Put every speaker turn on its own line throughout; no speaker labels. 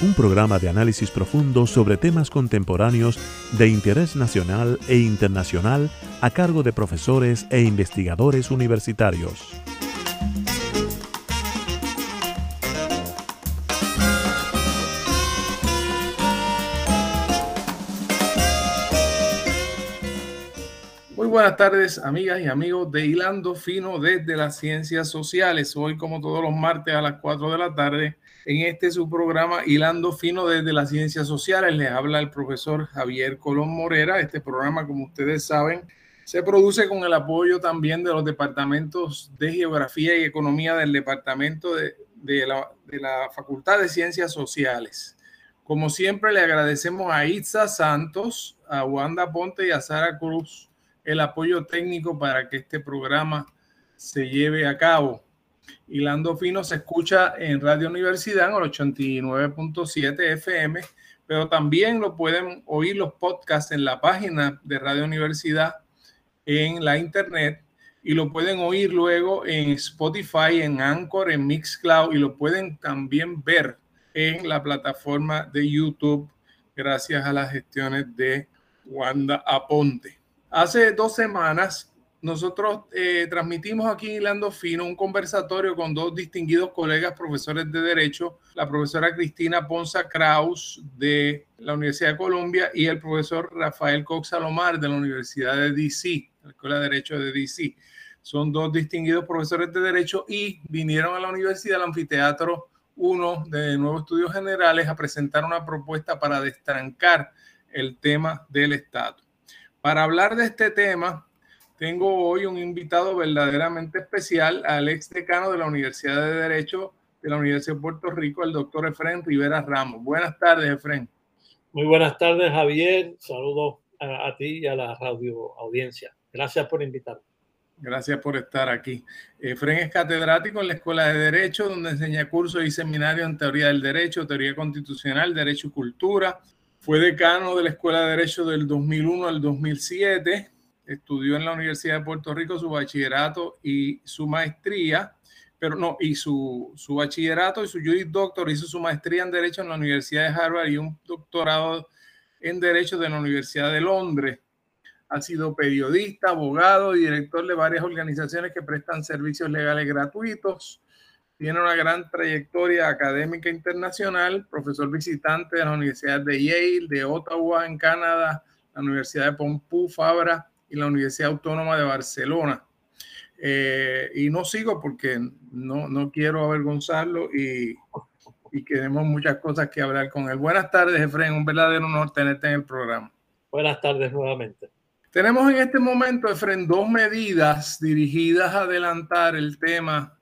un programa de análisis profundo sobre temas contemporáneos de interés nacional e internacional a cargo de profesores e investigadores universitarios.
Muy buenas tardes, amigas y amigos de Hilando Fino desde las Ciencias Sociales. Hoy, como todos los martes a las 4 de la tarde, en este su programa Hilando Fino desde las Ciencias Sociales. Les habla el profesor Javier Colón Morera. Este programa, como ustedes saben, se produce con el apoyo también de los departamentos de Geografía y Economía del Departamento de, la, de la Facultad de Ciencias Sociales. Como siempre, le agradecemos a Itza Santos, a Wanda Ponte y a Sara Cruz el apoyo técnico para que este programa se lleve a cabo. Hilando Fino se escucha en Radio Universidad en el 89.7 FM, pero también lo pueden oír los podcasts en la página de Radio Universidad en la internet y lo pueden oír luego en Spotify, en Anchor, en Mixcloud y lo pueden también ver en la plataforma de YouTube gracias a las gestiones de Wanda Aponte. Hace dos semanas nosotros eh, transmitimos aquí en Hilando Fino un conversatorio con dos distinguidos colegas profesores de Derecho, la profesora Cristina Ponza Kraus de la Universidad de Columbia y el profesor Rafael Cox Salomar de la Universidad de DC, la Escuela de Derecho de DC. Son dos distinguidos profesores de Derecho y vinieron a la Universidad del Anfiteatro 1 de Nuevos Estudios Generales a presentar una propuesta para destrancar el tema del Estado. Para hablar de este tema, tengo hoy un invitado verdaderamente especial al ex decano de la Universidad de Derecho de la Universidad de Puerto Rico, el doctor Efren Rivera Ramos. Buenas tardes, Efren.
Muy buenas tardes, Javier. Saludos a, ti y a la radio audiencia. Gracias por invitarme.
Gracias por estar aquí. Efren es catedrático en la Escuela de Derecho, donde enseña cursos y seminarios en teoría del derecho, teoría constitucional, derecho y cultura. Fue decano de la Escuela de Derecho del 2001 al 2007 estudió en la Universidad de Puerto Rico su bachillerato y su maestría, pero no, y su, su bachillerato y su Juris Doctor, hizo su maestría en Derecho en la Universidad de Harvard y un doctorado en Derecho de la Universidad de Londres. Ha sido periodista, abogado y director de varias organizaciones que prestan servicios legales gratuitos. Tiene una gran trayectoria académica internacional, profesor visitante de la Universidad de Yale, de Ottawa en Canadá, la Universidad de Pompeu Fabra y la Universidad Autónoma de Barcelona. Eh, y no sigo porque no, no quiero avergonzarlo y, y tenemos muchas cosas que hablar con él. Buenas tardes, Efraín. Un verdadero honor tenerte en el programa.
Buenas tardes nuevamente.
Tenemos en este momento, Efraín, dos medidas dirigidas a adelantar el tema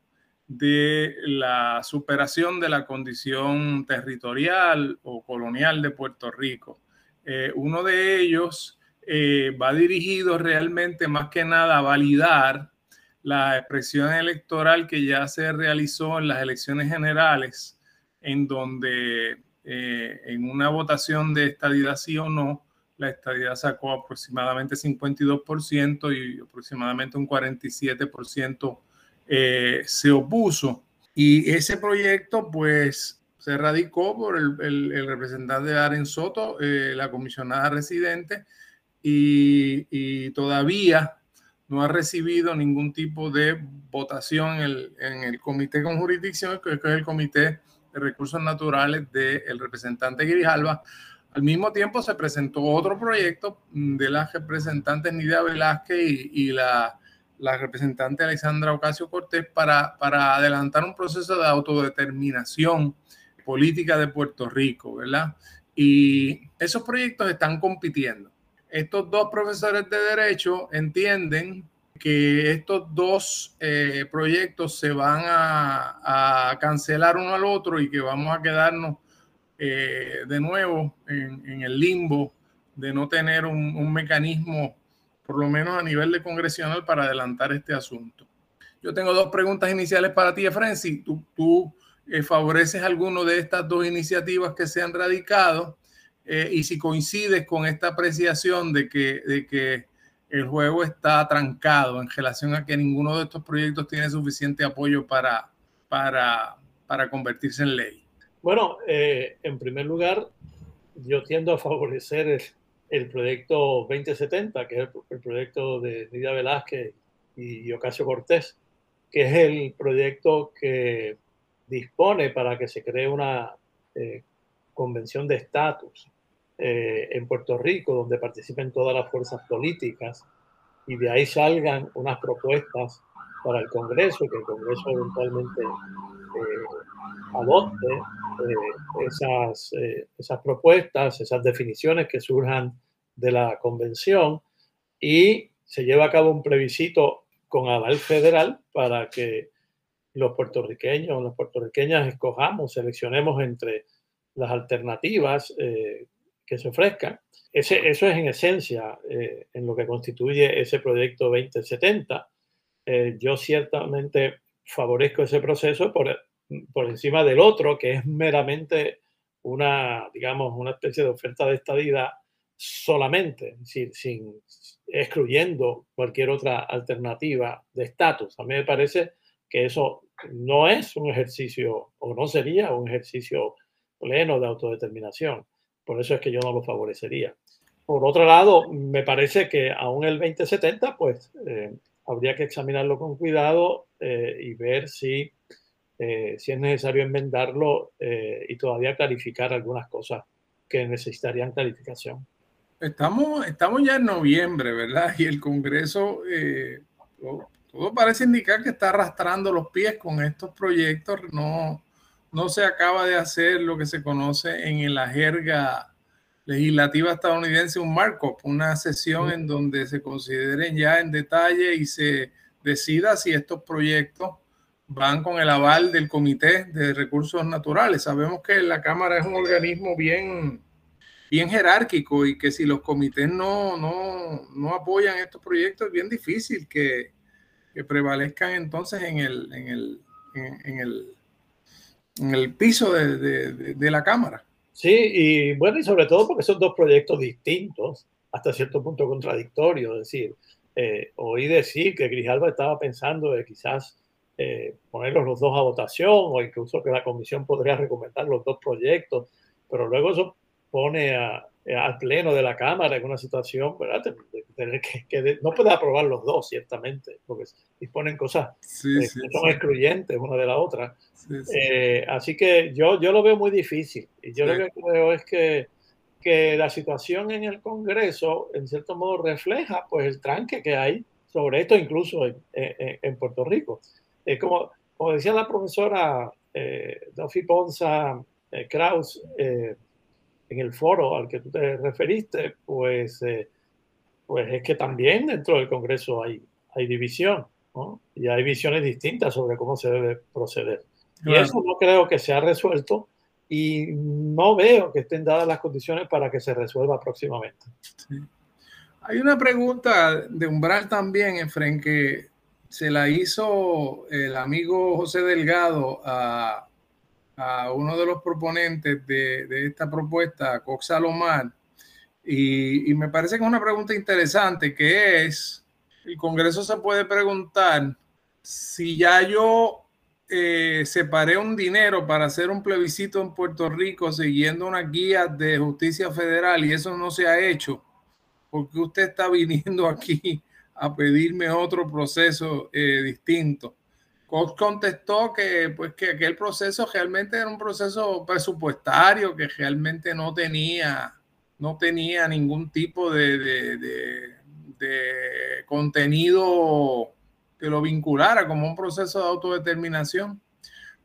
de la superación de la condición territorial o colonial de Puerto Rico. Eh, uno de ellos eh, va dirigido realmente más que nada a validar la expresión electoral que ya se realizó en las elecciones generales, en donde eh, en una votación de estadidad sí o no, la estadidad sacó aproximadamente 52% y aproximadamente un 47% eh, se opuso. Y ese proyecto, pues, se radicó por el, el, representante de Aren Soto, la comisionada residente, y, todavía no ha recibido ningún tipo de votación en el, comité con jurisdicción, que es el comité de recursos naturales del representante Grijalva. Al mismo tiempo se presentó otro proyecto de las representantes Nidia Velázquez y, la, la, representante Alexandra Ocasio Cortés para, para adelantar un proceso de autodeterminación política de Puerto Rico, ¿verdad? Y esos proyectos están compitiendo estos dos profesores de derecho entienden que estos dos eh, proyectos se van a, cancelar uno al otro y que vamos a quedarnos eh, de nuevo en, el limbo de no tener un, mecanismo, por lo menos a nivel de congresional, para adelantar este asunto. Yo tengo dos preguntas iniciales para ti, tú, tú eh, favoreces alguno de estas dos iniciativas que se han radicado eh, y si coincides con esta apreciación de que, de que el juego está trancado en relación a que ninguno de estos proyectos tiene suficiente apoyo para, para, para convertirse en ley.
Bueno, eh, en primer lugar, yo tiendo a favorecer el, proyecto 2070, que es el, proyecto de Nidia Velázquez y Ocasio Cortés, que es el proyecto que dispone para que se cree una eh, convención de estatus eh, en Puerto Rico, donde participen todas las fuerzas políticas y de ahí salgan unas propuestas para el Congreso, que el Congreso eventualmente eh, adopte esas, esas propuestas, esas definiciones que surjan de la convención y se lleva a cabo un plebiscito con aval federal para que los puertorriqueños, las puertorriqueñas escojamos, seleccionemos entre las alternativas eh, que se ofrezcan. Ese, eso es en esencia eh, en lo que constituye ese proyecto 2070. Eh, yo ciertamente favorezco ese proceso por, por encima del otro, que es meramente una, digamos, una especie de oferta de estadidad solamente, sin, sin excluyendo cualquier otra alternativa de estatus. A mí me parece que eso no es un ejercicio o no sería un ejercicio pleno de autodeterminación. Por eso es que yo no lo favorecería. Por otro lado, me parece que aún el 2070, pues eh, habría que examinarlo con cuidado eh, y ver si, eh, si es necesario enmendarlo y todavía clarificar algunas cosas que necesitarían clarificación.
Estamos, estamos ya en noviembre, ¿verdad? Y el Congreso todo parece indicar que está arrastrando los pies con estos proyectos. No, no se acaba de hacer lo que se conoce en la jerga legislativa estadounidense un markup, una sesión en donde se consideren ya en detalle y se decida si estos proyectos van con el aval del Comité de Recursos Naturales. Sabemos que la Cámara es un organismo bien, bien jerárquico y que si los comités no, no, no apoyan estos proyectos es bien difícil que, que prevalezcan entonces en el, en el, en el, en el piso de, de, la Cámara.
Sí, y bueno, y sobre todo porque son dos proyectos distintos, hasta cierto punto contradictorios. Es decir, eh, oí decir que Grijalva estaba pensando de quizás eh, ponerlos los dos a votación o incluso que la comisión podría recomendar los dos proyectos, pero luego eso pone a, al pleno de la Cámara en una situación, ¿verdad? tener que, no puede aprobar los dos, ciertamente, porque disponen cosas eh, que son excluyentes una de la otra. Eh, así que yo, yo lo veo muy difícil. Y yo lo que creo es que, que la situación en el Congreso, en cierto modo, refleja pues el tranque que hay sobre esto, incluso en, en, Puerto Rico. como, como decía la profesora eh, Duffy Ponza Kraus, en el foro al que tú te referiste, pues, eh, pues es que también dentro del Congreso hay, hay división, ¿no? Y hay visiones distintas sobre cómo se debe proceder. Y eso no creo que se ha resuelto y no veo que estén dadas las condiciones para que se resuelva próximamente.
Hay una pregunta de Umbral también, Efren, que se la hizo el amigo José Delgado a a uno de los proponentes de, esta propuesta, Cox Salomar, y, me parece que es una pregunta interesante, que es, el Congreso se puede preguntar si ya yo eh, separé un dinero para hacer un plebiscito en Puerto Rico siguiendo una guía de justicia federal y eso no se ha hecho, porque usted está viniendo aquí a pedirme otro proceso eh, distinto? Cox contestó que, pues, que aquel proceso realmente era un proceso presupuestario, que realmente no tenía, no tenía ningún tipo de, de, contenido que lo vinculara como un proceso de autodeterminación.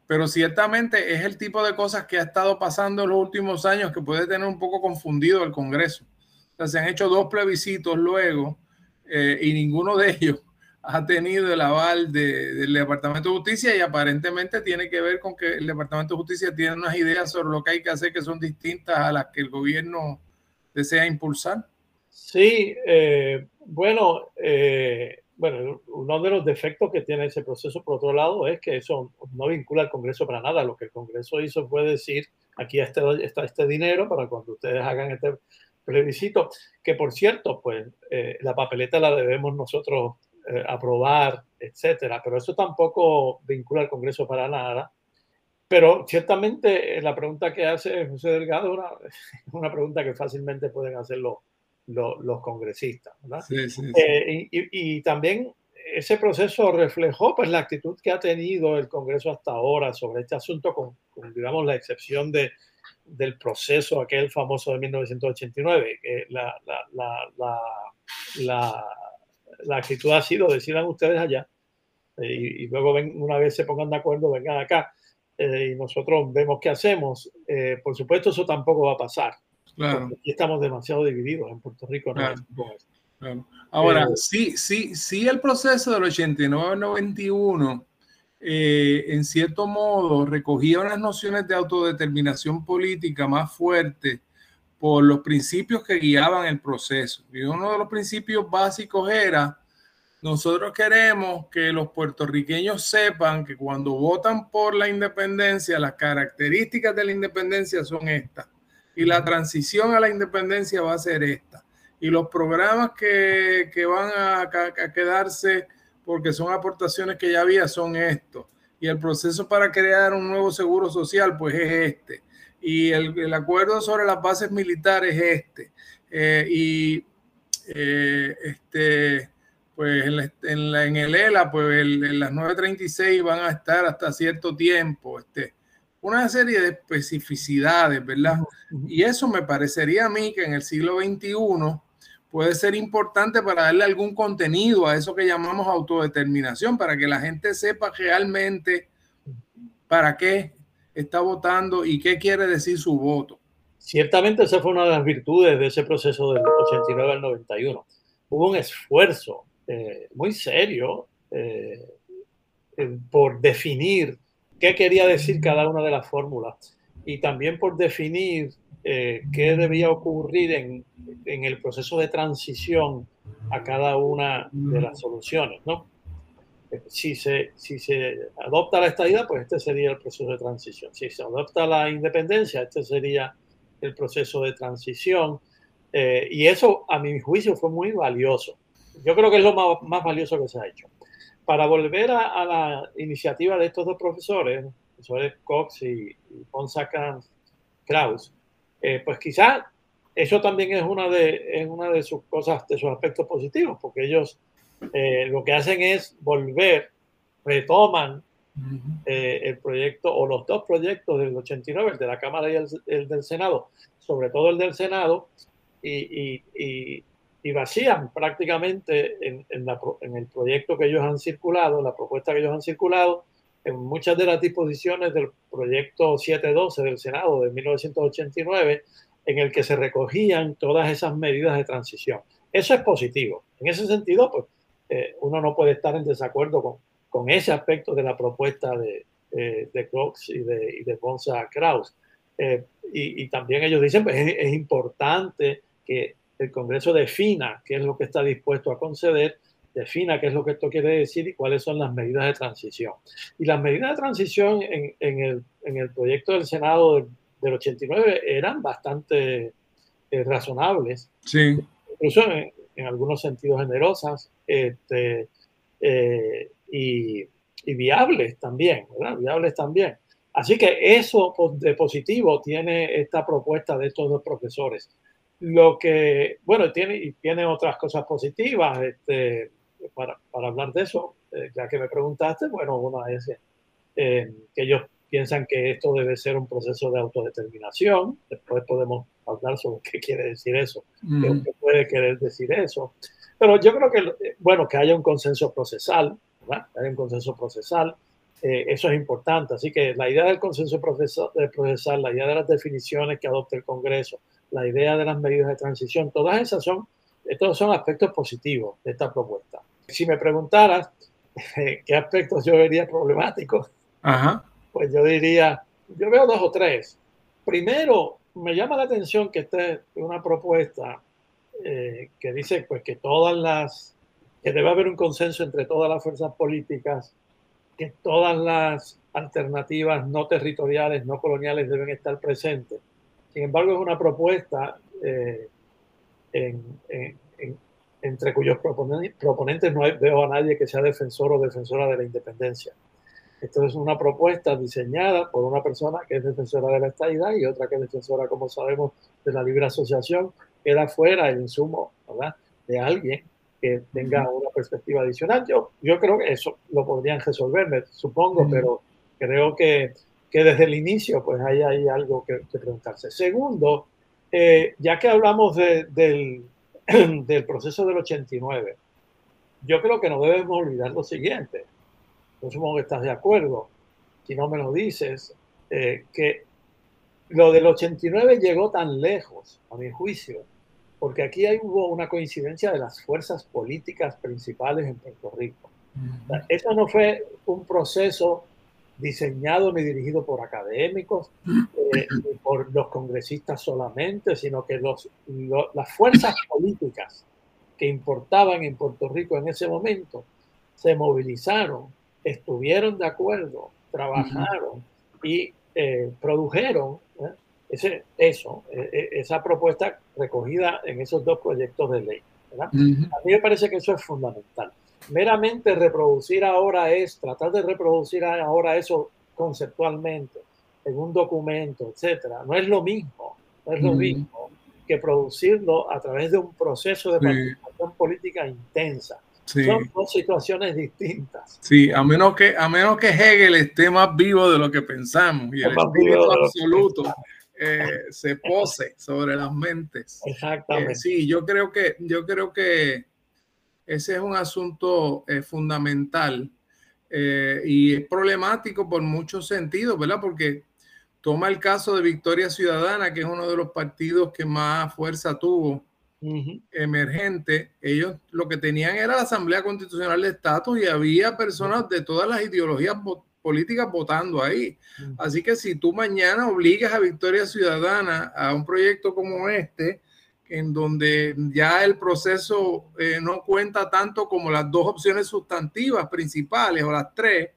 Pero ciertamente es el tipo de cosas que ha estado pasando en los últimos años que puede tener un poco confundido el Congreso. Se han hecho dos plebiscitos luego eh, y ninguno de ellos ha tenido el aval del Departamento de Justicia y aparentemente tiene que ver con que el Departamento de Justicia tiene unas ideas sobre lo que hay que hacer que son distintas a las que el gobierno desea impulsar.
Sí, eh, bueno, eh, bueno, uno de los defectos que tiene ese proceso, por otro lado, es que eso no vincula al Congreso para nada. Lo que el Congreso hizo fue decir, aquí está este, este dinero para cuando ustedes hagan este plebiscito, que por cierto, pues eh, la papeleta la debemos nosotros eh, aprobar, etcétera, pero eso tampoco vincula al Congreso para nada. Pero ciertamente eh, la pregunta que hace José Delgado es una, una pregunta que fácilmente pueden hacer los, los, congresistas. ¿verdad? Sí, sí, eh, y, y, también ese proceso reflejó pues, la actitud que ha tenido el Congreso hasta ahora sobre este asunto, con, digamos, la excepción de, del proceso aquel famoso de 1989. Que la, la, la, la actitud ha sido, decidan ustedes allá, eh, y, luego ven, una vez se pongan de acuerdo, vengan acá, eh, y nosotros vemos qué hacemos. Eh, por supuesto, eso tampoco va a pasar. Claro. Aquí estamos demasiado divididos en Puerto Rico.
Ahora, sí, sí, sí, el proceso del 89-91, en cierto modo, recogía unas nociones de autodeterminación política más fuertes por los principios que guiaban el proceso. Y uno de los principios básicos era, nosotros queremos que los puertorriqueños sepan que cuando votan por la independencia, las características de la independencia son estas. Y la transición a la independencia va a ser esta. Y los programas que, que van a, a quedarse porque son aportaciones que ya había son estos. Y el proceso para crear un nuevo seguro social, pues es este y el, acuerdo sobre las bases militares es este. Eh, y eh, este, pues en, la, en, el ELA, pues en las 936 van a estar hasta cierto tiempo. Este, una serie de especificidades, ¿verdad? Y eso me parecería a mí que en el siglo XXI puede ser importante para darle algún contenido a eso que llamamos autodeterminación, para que la gente sepa realmente para qué está votando y qué quiere decir su voto.
Ciertamente esa fue una de las virtudes de ese proceso del 89 al 91. Hubo un esfuerzo eh, muy serio eh, por definir qué quería decir cada una de las fórmulas y también por definir eh, qué debía ocurrir en, en, el proceso de transición a cada una de las soluciones, ¿no? Si se, si se adopta la estadidad, pues este sería el proceso de transición. Si se adopta la independencia, este sería el proceso de transición. Eh, y eso, a mi juicio, fue muy valioso. Yo creo que es lo más, valioso que se ha hecho. Para volver a, la iniciativa de estos dos profesores, profesores Cox y, y Kraus, eh, pues quizás eso también es una, de, es una de sus cosas, de sus aspectos positivos, porque ellos eh, lo que hacen es volver, retoman eh, el proyecto o los dos proyectos del 89, el de la Cámara y el, del Senado, sobre todo el del Senado, y, y, y, vacían prácticamente en, en, la, en, el proyecto que ellos han circulado, la propuesta que ellos han circulado, en muchas de las disposiciones del proyecto 712 del Senado de 1989, en el que se recogían todas esas medidas de transición. Eso es positivo. En ese sentido, pues eh, uno no puede estar en desacuerdo con, con ese aspecto de la propuesta de, de Cox y de, y de Bonsa Kraus. Eh, y, y, también ellos dicen, pues es, importante que el Congreso defina qué es lo que está dispuesto a conceder, defina qué es lo que esto quiere decir y cuáles son las medidas de transición. Y las medidas de transición en, en, el, en el, proyecto del Senado del, del 89 eran bastante eh, razonables.
Sí.
Incluso en, en algunos sentidos generosas este, eh, y, viables también, ¿verdad? Viables también. Así que eso de positivo tiene esta propuesta de estos dos profesores. Lo que, bueno, tiene, y tiene otras cosas positivas, este, para, para, hablar de eso, eh, ya que me preguntaste, bueno, una es eh, que ellos piensan que esto debe ser un proceso de autodeterminación, después podemos hablar sobre qué quiere decir eso, qué puede querer decir eso. Pero yo creo que, bueno, que haya un consenso procesal, ¿verdad? Que haya un consenso procesal, eh, eso es importante. Así que la idea del consenso procesal, la idea de las definiciones que adopte el Congreso, la idea de las medidas de transición, todas esas son, estos son aspectos positivos de esta propuesta. si me preguntaras qué aspectos yo vería problemáticos, pues yo diría, yo veo dos o tres. Primero, me llama la atención que esté una propuesta eh, que dice pues, que todas las, que debe haber un consenso entre todas las fuerzas políticas, que todas las alternativas no territoriales, no coloniales deben estar presentes. Sin embargo, es una propuesta eh, entre cuyos proponentes no veo a nadie que sea defensor o defensora de la independencia. Esto es una propuesta diseñada por una persona que es defensora de la estabilidad y otra que es defensora, como sabemos, de la libre asociación. Queda fuera el insumo ¿verdad? de alguien que tenga una perspectiva adicional. Yo, yo creo que eso lo podrían resolver, supongo, pero creo que, que, desde el inicio pues hay, hay algo que, preguntarse. Segundo, eh, ya que hablamos de, del, del proceso del 89, yo creo que no debemos olvidar lo siguiente yo supongo que estás de acuerdo, si no me lo dices, eh, que lo del 89 llegó tan lejos, a mi juicio, porque aquí hay, hubo una coincidencia de las fuerzas políticas principales en Puerto Rico. eso no fue un proceso diseñado ni dirigido por académicos, eh, ni por los congresistas solamente, sino que los, las fuerzas políticas que importaban en Puerto Rico en ese momento se movilizaron estuvieron de acuerdo, trabajaron y eh, produjeron ¿eh? ese, eso, e, e, esa propuesta recogida en esos dos proyectos de ley. A mí me parece que eso es fundamental. Meramente reproducir ahora es, tratar de reproducir ahora eso conceptualmente en un documento, etcétera, no es lo mismo, no es lo mismo que producirlo a través de un proceso de participación política intensa son dos situaciones distintas.
Sí, a menos, que, a menos que Hegel esté más vivo de lo que pensamos y el espíritu absoluto eh, se pose sobre las mentes.
Exactamente. Eh,
sí, yo creo que, yo creo que ese es un asunto eh, fundamental y es problemático por muchos sentidos, ¿verdad? Porque toma el caso de Victoria Ciudadana, que es uno de los partidos que más fuerza tuvo emergente, ellos lo que tenían era la Asamblea Constitucional de Estatus y había personas de todas las ideologías políticas votando ahí. Así que si tú mañana obligas a Victoria Ciudadana a un proyecto como este, en donde ya el proceso eh, no cuenta tanto como las dos opciones sustantivas principales o las tres,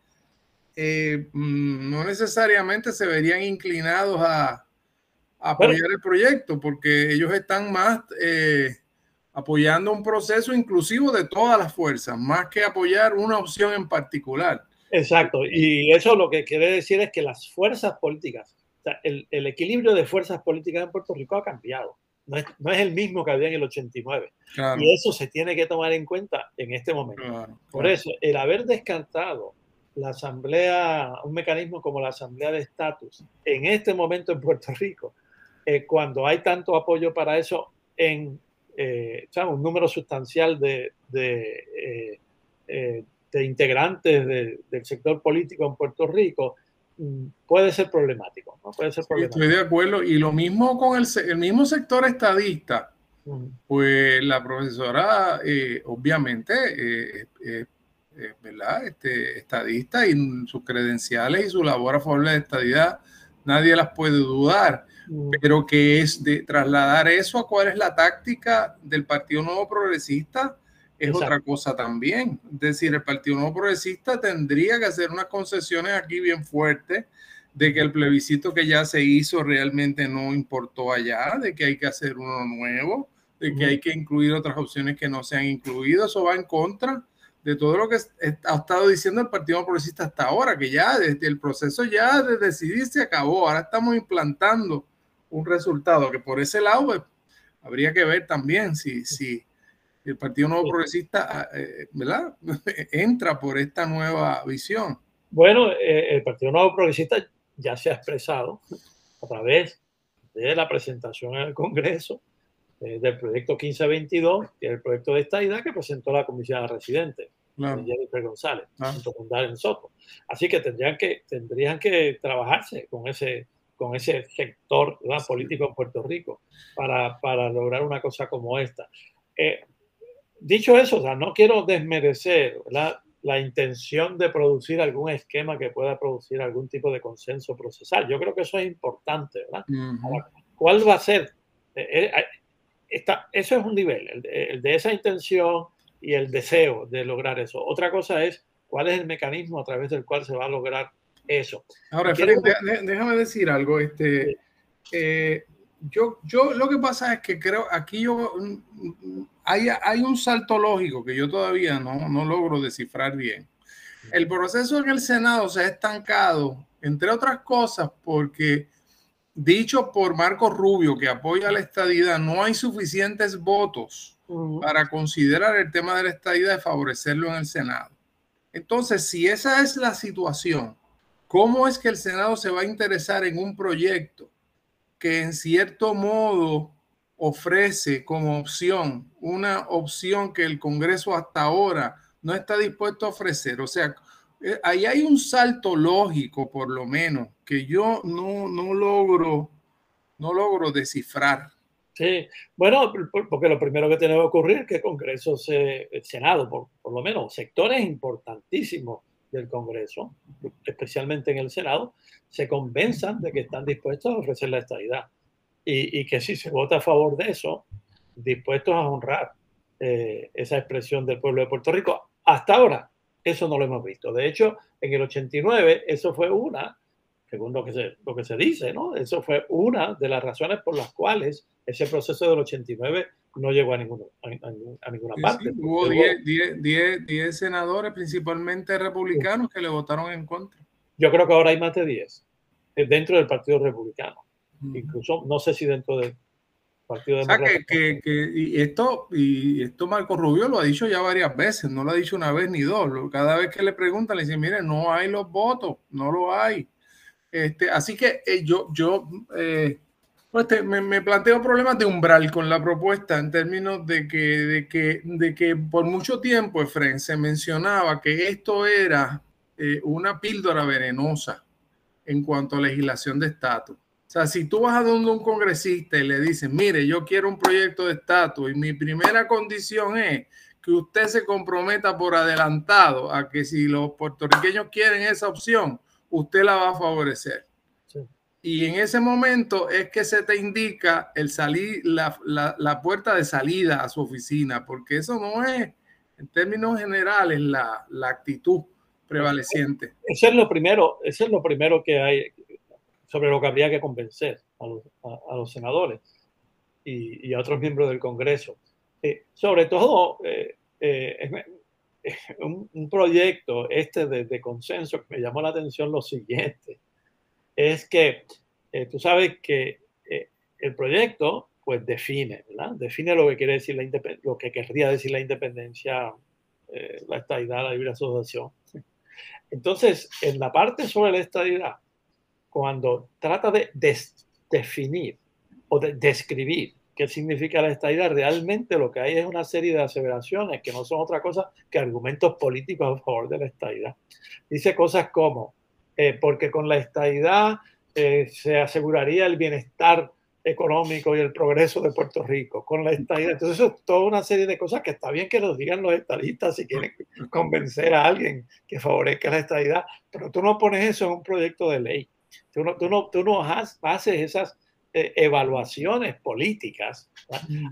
eh, mm, no necesariamente se verían inclinados a, apoyar el proyecto, porque ellos están más eh, apoyando un proceso inclusivo de todas las fuerzas, más que apoyar una opción en particular.
Exacto, y eso lo que quiere decir es que las fuerzas políticas, el, el, equilibrio de fuerzas políticas en Puerto Rico ha cambiado. No es, no es el mismo que había en el 89. Y eso se tiene que tomar en cuenta en este momento. Por eso, el haber descartado la asamblea, un mecanismo como la asamblea de estatus en este momento en Puerto Rico, eh, cuando hay tanto apoyo para eso en eh, un número sustancial de, de, eh, de integrantes del sector político en Puerto Rico, mm, puede ser problemático. ¿no? Puede ser problemático.
Estoy de acuerdo. Y lo mismo con el, el mismo sector estadista. Pues la profesora, obviamente, ¿verdad? Este, estadista y sus credenciales y su labor a favor de la estadidad, nadie las puede dudar. Pero que es de trasladar eso a cuál es la táctica del Partido Nuevo Progresista es otra cosa también. Es decir, el Partido Nuevo Progresista tendría que hacer unas concesiones aquí bien fuertes de que el plebiscito que ya se hizo realmente no importó allá, de que hay que hacer uno nuevo, de que hay que incluir otras opciones que no se han incluido. Eso va en contra de todo lo que ha estado diciendo el Partido Nuevo Progresista hasta ahora, que ya desde el proceso ya de decidir se acabó. Ahora estamos implantando un resultado que por ese lado pues, habría que ver también si, si el Partido Nuevo Progresista ah, eh, ¿verdad? entra por esta nueva visión.
Bueno, eh, el Partido Nuevo Progresista ya se ha expresado a través de la presentación en el Congreso eh, del proyecto 1522, que es el proyecto de esta idea que presentó la Comisión de Residentes, Jennifer González, ah. junto con Darren Soto. Así que tendrían que, tendrían que trabajarse con ese, con ese sector político en Puerto Rico para, para, lograr una cosa como esta. Eh, dicho eso, o sea, no quiero desmerecer la intención de producir algún esquema que pueda producir algún tipo de consenso procesal. Yo creo que eso es importante, ¿verdad? ¿Cuál va a ser? Eh, eh, eso es un nivel, el de, esa intención y el deseo de lograr eso. Otra cosa es cuál es el mecanismo a través del cual se va a lograr eso.
Ahora, déjame decir algo. Este, eh, yo, yo lo que pasa es que creo, aquí yo, hay, hay un salto lógico que yo todavía no, no logro descifrar bien. El proceso en el Senado se ha estancado, entre otras cosas, porque dicho por Marco Rubio, que apoya la estadidad, no hay suficientes votos para considerar el tema de la estadidad y favorecerlo en el Senado. Entonces, si esa es la situación, ¿cómo es que el Senado se va a interesar en un proyecto que en cierto modo ofrece como opción una opción que el Congreso hasta ahora no está dispuesto a ofrecer? O sea, eh, ahí hay un salto lógico, por lo menos, que yo no, no logro, no logro descifrar.
Sí, bueno, porque lo primero que tiene que ocurrir es que el Congreso, se, el Senado, por, por lo menos sectores importantísimos del Congreso, especialmente en el Senado, se convenzan de que están dispuestos a ofrecer la estabilidad y, y que si se vota a favor de eso, dispuestos a honrar eh, esa expresión del pueblo de Puerto Rico. Hasta ahora, eso no lo hemos visto. De hecho, en el 89, eso fue una, según lo que se, lo que se dice, ¿no? Eso fue una de las razones por las cuales ese proceso del 89 no llegó a, ninguno, a, ninguna parte.
hubo 10 senadores, principalmente republicanos, que le votaron en contra.
Yo creo que ahora hay más de 10 eh, dentro del Partido Republicano. Incluso, no sé si dentro del Partido
Democrático. que, que, y esto, y esto Marco Rubio lo ha dicho ya varias veces, no lo ha dicho una vez ni dos. Cada vez que le preguntan, le dicen, mire, no hay los votos, no lo hay. Este, así que eh, yo, yo eh, pues me, planteo problemas de umbral con la propuesta en términos de que, de que, de que por mucho tiempo, Efren, se mencionaba que esto era eh, una píldora venenosa en cuanto a legislación de estatus. O sea, si tú vas a donde un congresista y le dices, mire, yo quiero un proyecto de estatus y mi primera condición es que usted se comprometa por adelantado a que si los puertorriqueños quieren esa opción, usted la va a favorecer y en ese momento es que se te indica el salir, la, la, puerta de salida a su oficina, porque eso no es, en términos generales, la, la actitud prevaleciente.
Eso es lo primero, eso es lo primero que hay sobre lo que habría que convencer a los, a, los senadores y, y, a otros miembros del Congreso. Eh, sobre todo, eh, eh, un, un, proyecto este de, de consenso que me llamó la atención lo siguiente es que eh, tú sabes que eh, el proyecto pues define, ¿verdad? Define lo que quiere decir la lo que querría decir la independencia, eh, la estadidad, la libre asociación. Entonces, en la parte sobre la estadidad, cuando trata de definir o de describir qué significa la estadidad, realmente lo que hay es una serie de aseveraciones que no son otra cosa que argumentos políticos a favor de la estadidad. Dice cosas como, porque con la estadidad eh, se aseguraría el bienestar económico y el progreso de Puerto Rico con la estadía. Entonces, eso es toda una serie de cosas que está bien que nos digan los estadistas si quieren convencer a alguien que favorezca la estadidad, pero tú no pones eso en un proyecto de ley. Tú no, tú no, tú no haces esas eh, evaluaciones políticas.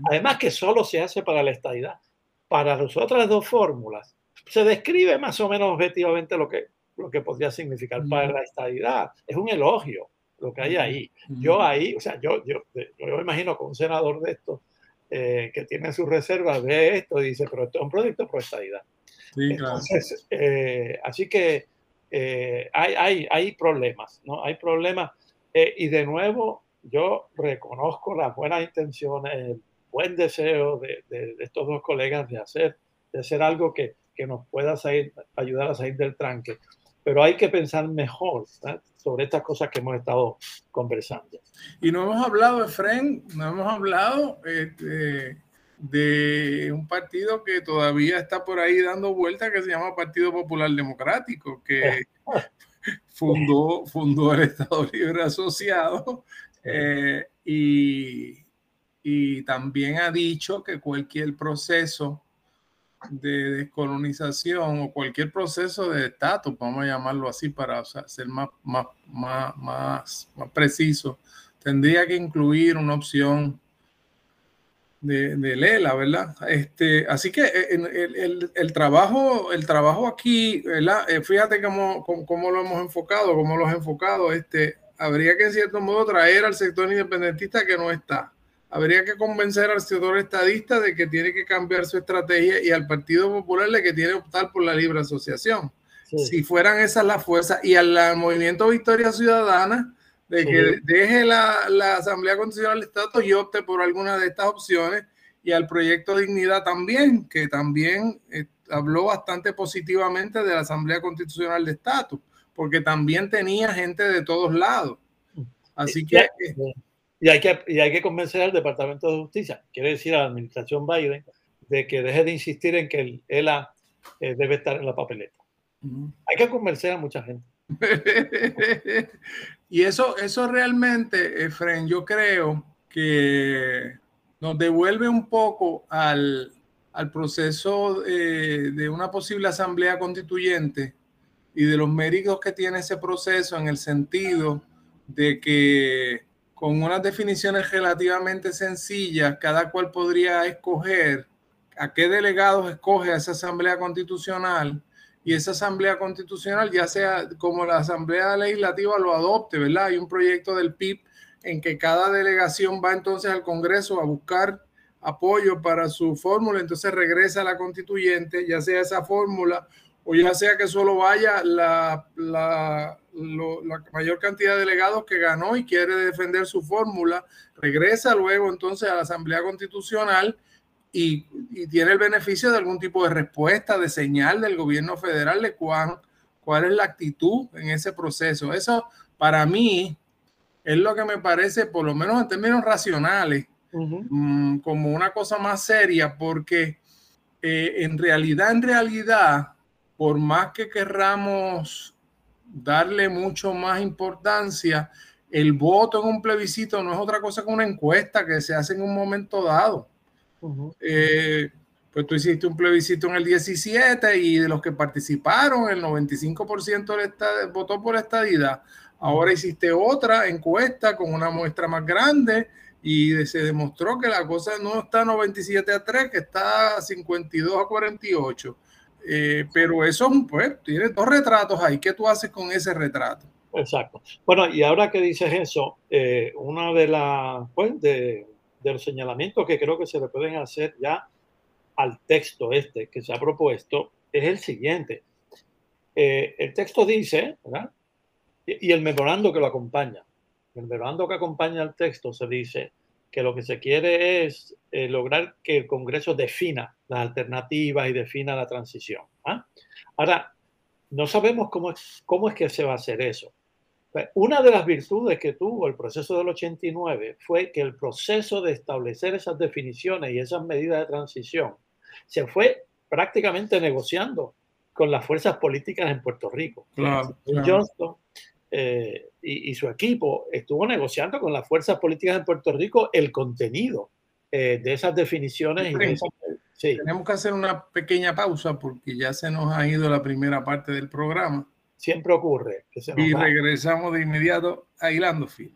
Además que solo se hace para la estadidad. Para las otras dos fórmulas se describe más o menos objetivamente lo que, lo que podría significar para la estadidad. Es un elogio lo que hay ahí. Yo ahí, o sea, yo, yo, yo me imagino que un senador de esto eh, que tiene sus reservas ve esto y dice, pero esto es un proyecto pro estadidad. Sí, claro. Eh, así que eh, hay, hay, hay, problemas, ¿no? Hay problemas. y de nuevo, yo reconozco las buenas intenciones, el buen deseo de, de, de estos dos colegas de hacer, de hacer algo que, que nos pueda salir, ayudar a salir del tranque pero hay que pensar mejor sobre estas cosas que hemos estado conversando.
Y no hemos hablado, Efren, no hemos hablado este, de un partido que todavía está por ahí dando vueltas que se llama Partido Popular Democrático, que fundó, fundó el Estado Libre Asociado eh, y, y también ha dicho que cualquier proceso de descolonización o cualquier proceso de estatus, vamos a llamarlo así para ser más, más, más, más, preciso, tendría que incluir una opción de, de Lela, ¿verdad? Este, así que eh, el, el, el, trabajo, el trabajo aquí, ¿verdad? Eh, fíjate cómo, cómo, lo hemos enfocado, cómo lo hemos enfocado. Este, habría que en cierto modo traer al sector independentista que no está. Habría que convencer al sector estadista de que tiene que cambiar su estrategia y al Partido Popular de que tiene que optar por la libre asociación. Si fueran esas las fuerzas y al movimiento Victoria Ciudadana, de que deje la, la, Asamblea Constitucional de Estado y opte por alguna de estas opciones y al proyecto Dignidad también, que también eh, habló bastante positivamente de la Asamblea Constitucional de Estatus, porque también tenía gente de todos lados. Así que...
Y hay que, y hay que convencer al Departamento de Justicia, quiere decir a la administración Biden, de que deje de insistir en que el ELA eh, debe estar en la papeleta. Hay que convencer a mucha gente.
y eso, eso realmente, Efren, yo creo que nos devuelve un poco al, al proceso eh, de una posible asamblea constituyente y de los méritos que tiene ese proceso en el sentido de que con unas definiciones relativamente sencillas, cada cual podría escoger a qué delegados escoge a esa asamblea constitucional y esa asamblea constitucional, ya sea como la asamblea legislativa lo adopte, ¿verdad? Hay un proyecto del PIB en que cada delegación va entonces al Congreso a buscar apoyo para su fórmula, entonces regresa a la constituyente, ya sea esa fórmula o ya sea que solo vaya la, la, la mayor cantidad de delegados que ganó y quiere defender su fórmula, regresa luego entonces a la Asamblea Constitucional y, tiene el beneficio de algún tipo de respuesta, de señal del gobierno federal de cuán, cuál es la actitud en ese proceso. Eso para mí es lo que me parece, por lo menos en términos racionales, mm, como una cosa más seria, porque eh, en realidad, en realidad, por más que querramos darle mucho más importancia, el voto en un plebiscito no es otra cosa que una encuesta que se hace en un momento dado. Eh, pues tú hiciste un plebiscito en el 17 y de los que participaron, el 95% votó por estadidad. Ahora hiciste otra encuesta con una muestra más grande y se demostró que la cosa no está 97 a 3, que está 52 a 48. Eh, pero eso, pues, tiene dos retratos ahí. ¿Qué tú haces con ese retrato?
Exacto. Bueno, y ahora que dices eso, eh, una de las, pues, de, de los señalamientos que creo que se le pueden hacer ya al texto este que se ha propuesto es el siguiente. Eh, el texto dice, ¿verdad? Y, el memorando que lo acompaña. El memorando que acompaña al texto se dice que lo que se quiere es eh, lograr que el Congreso defina las alternativas y defina la transición. ¿ah? Ahora, no sabemos cómo es, cómo es que se va a hacer eso. Pues, una de las virtudes que tuvo el proceso del 89 fue que el proceso de establecer esas definiciones y esas medidas de transición se fue prácticamente negociando con las fuerzas políticas en Puerto Rico. Johnston eh, y, su equipo estuvo negociando con las fuerzas políticas en Puerto Rico el contenido eh, de esas definiciones.
Tenemos que hacer una pequeña pausa porque ya se nos ha ido la primera parte del programa
siempre ocurre.
y regresamos de inmediato a Hilando Fino.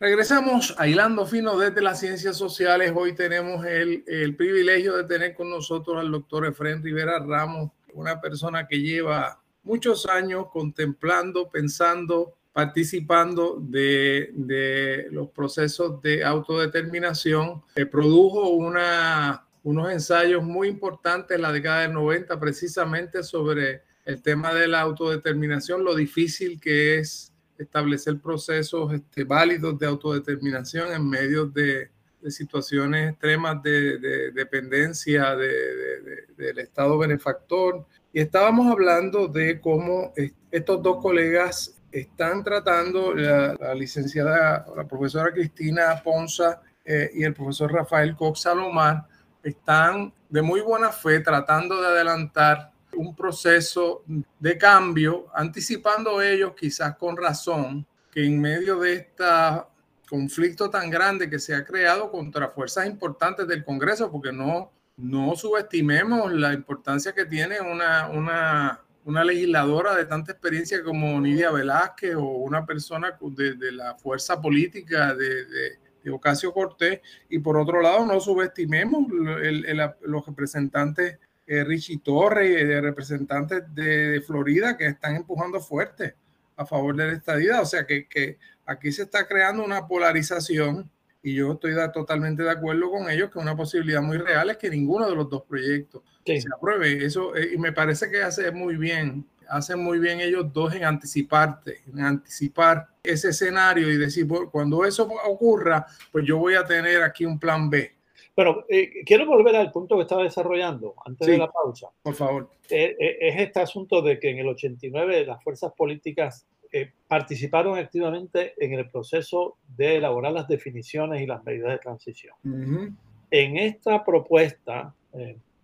Regresamos a Hilando Fino desde las Ciencias Sociales. Hoy tenemos el, privilegio de tener con nosotros al doctor Efren Rivera Ramos, una persona que lleva muchos años contemplando, pensando, participando de, los procesos de autodeterminación. que produjo unos ensayos muy importantes en la década del 90 precisamente sobre el tema de la autodeterminación, lo difícil que es establecer procesos este, válidos de autodeterminación en medio de, situaciones extremas de, dependencia del Estado benefactor. Y estábamos hablando de cómo estos dos colegas están tratando, la, licenciada, la profesora Cristina Ponza eh, y el profesor Rafael Cox Salomar, están de muy buena fe tratando de adelantar un proceso de cambio, anticipando ellos quizás con razón que en medio de este conflicto tan grande que se ha creado contra fuerzas importantes del Congreso, porque no, no subestimemos la importancia que tiene una, una, una legisladora de tanta experiencia como Nidia Velázquez o una persona de, de la fuerza política de, de, Ocasio Cortés, y por otro lado no subestimemos los representantes eh, Richie Torres y de representantes de, Florida que están empujando fuerte a favor de la estadía. O sea que, que aquí se está creando una polarización y yo estoy totalmente de acuerdo con ellos que una posibilidad muy real es que ninguno de los dos proyectos se apruebe. Eso, eh, y me parece que hace muy bien, hacen muy bien ellos dos en anticiparte, en anticipar ese escenario y decir, cuando eso ocurra, pues yo voy a tener aquí un plan B.
Bueno, eh, quiero volver al punto que estaba desarrollando antes de la pausa.
Por favor.
Eh, eh, es este asunto de que en el 89 las fuerzas políticas participaron activamente en el proceso de elaborar las definiciones y las medidas de transición. En esta propuesta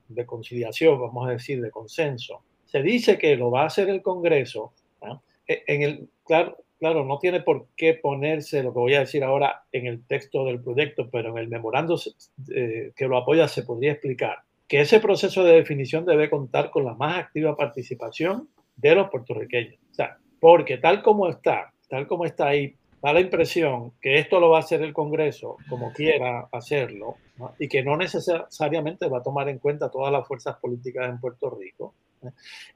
de conciliación, vamos a decir, de consenso, se dice que lo va a hacer el Congreso. En el, claro, claro, no tiene por qué ponerse lo que voy a decir ahora en el texto del proyecto, pero en el memorando eh, que lo apoya se podría explicar que ese proceso de definición debe contar con la más activa participación de los puertorriqueños. O sea, porque tal como está, tal como está ahí, da la impresión que esto lo va a hacer el Congreso como quiera hacerlo y que no necesariamente va a tomar en cuenta todas las fuerzas políticas en Puerto Rico.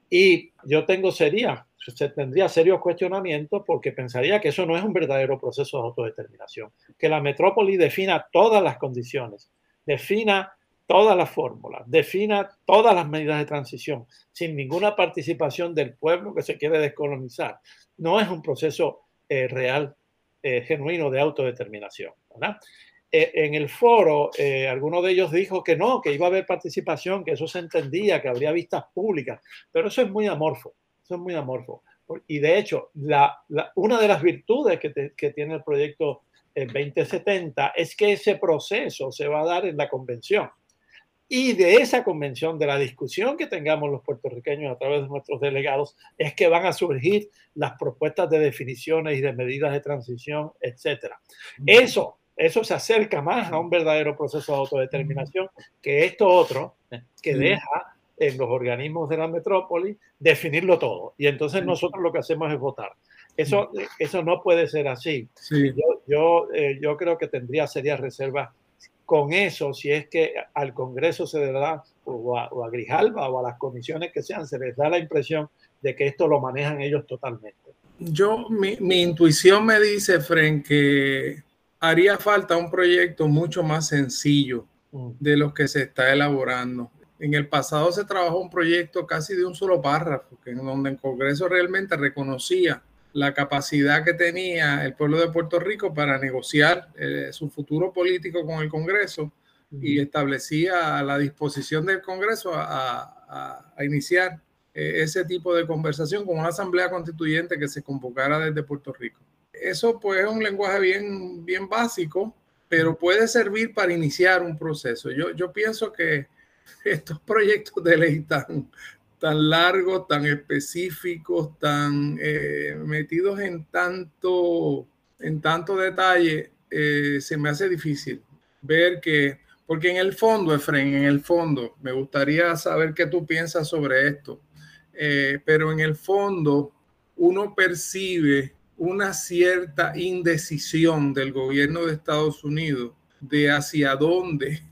Y yo tengo sería, usted tendría serios cuestionamientos porque pensaría que eso no es un verdadero proceso de autodeterminación, que la metrópoli defina todas las condiciones, defina todas las fórmulas, defina todas las medidas de transición, sin ninguna participación del pueblo que se quiere descolonizar. No es un proceso eh, real, eh, genuino de autodeterminación. ¿verdad? Eh, en el foro, eh, alguno de ellos dijo que no, que iba a haber participación, que eso se entendía, que habría vistas públicas, pero eso es muy amorfo, eso es muy amorfo. Y de hecho, la, una de las virtudes que, que tiene el proyecto 2070 es que ese proceso se va a dar en la convención. Y de esa convención, de la discusión que tengamos los puertorriqueños a través de nuestros delegados, es que van a surgir las propuestas de definiciones y de medidas de transición, etcétera. Eso eso se acerca más a un verdadero proceso de autodeterminación que esto otro, que deja en los organismos de la metrópoli definirlo todo. Y entonces nosotros lo que hacemos es votar. Eso, eso no puede ser así. Yo, yo, eh, yo, creo que tendría serias reservas con eso si es que al Congreso se le da, o a, o a Grijalba o a las comisiones que sean, se les da la impresión de que esto lo manejan ellos totalmente.
Yo, mi, mi intuición me dice, Fren, que haría falta un proyecto mucho más sencillo mm. de los que se está elaborando. En el pasado se trabajó un proyecto casi de un solo párrafo, en donde el Congreso realmente reconocía la capacidad que tenía el pueblo de Puerto Rico para negociar eh, su futuro político con el Congreso y establecía la disposición del Congreso a, iniciar eh, ese tipo de conversación con una asamblea constituyente que se convocara desde Puerto Rico eso pues es un lenguaje bien, bien básico, pero puede servir para iniciar un proceso. Yo, yo pienso que estos proyectos de ley tan, tan largos, tan específicos, tan eh, metidos en tanto, en tanto detalle, eh, se me hace difícil ver que, porque en el fondo, Efraín, en el fondo, me gustaría saber qué tú piensas sobre esto, eh, pero en el fondo uno percibe una cierta indecisión del gobierno de Estados Unidos de hacia dónde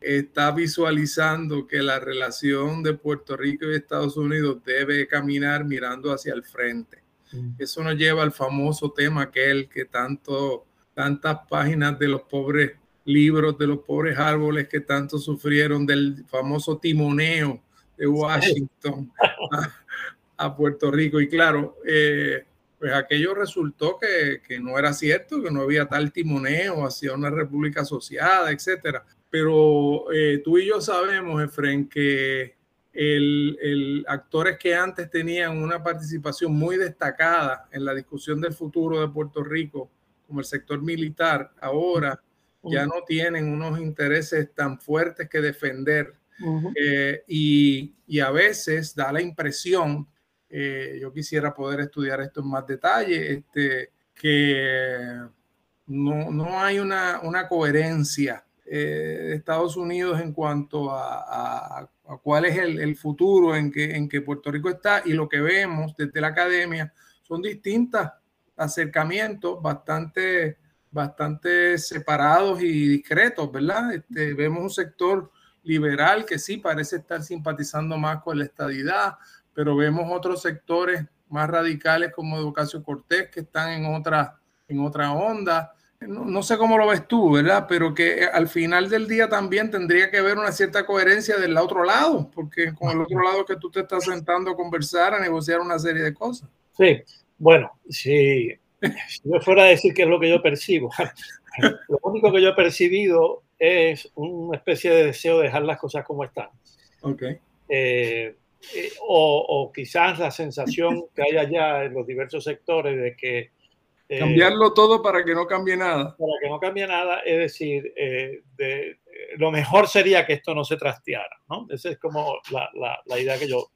está visualizando que la relación de Puerto Rico y Estados Unidos debe caminar mirando hacia el frente. Mm. Eso nos lleva al famoso tema aquel que tanto, tantas páginas de los pobres libros de los pobres árboles que tanto sufrieron del famoso timoneo de Washington a, Puerto Rico. Y claro, eh, pues aquello resultó que, que, no era cierto, que no había tal timoneo hacia una república asociada, etcétera. Pero eh, tú y yo sabemos, Efren, que el, el, actores que antes tenían una participación muy destacada en la discusión del futuro de Puerto Rico, como el sector militar, ahora ya no tienen unos intereses tan fuertes que defender. Eh, y, y, a veces da la impresión, eh, yo quisiera poder estudiar esto en más detalle, este, que no, no hay una, una coherencia de Estados Unidos en cuanto a, a, cuál es el, el, futuro en que, en que Puerto Rico está y lo que vemos desde la academia son distintos acercamientos bastante bastante separados y discretos, ¿verdad? Este, vemos un sector liberal que sí parece estar simpatizando más con la estadidad, pero vemos otros sectores más radicales como Educación Cortés que están en otra, en otra onda. No, no, sé cómo lo ves tú, ¿verdad? Pero que al final del día también tendría que haber una cierta coherencia del otro lado, porque con el otro lado que tú te estás sentando a conversar, a negociar una serie de cosas.
Sí, bueno, sí, si yo fuera a decir qué es lo que yo percibo, lo único que yo he percibido es una especie de deseo de dejar las cosas como están.
Okay.
Eh, eh, o, o, quizás la sensación que hay allá en los diversos sectores de que...
Eh, Cambiarlo todo para que no cambie nada.
Para que no cambie nada, es decir, eh, de, lo mejor sería que esto no se trasteara, ¿no? Esa es como la, la, la idea que yo,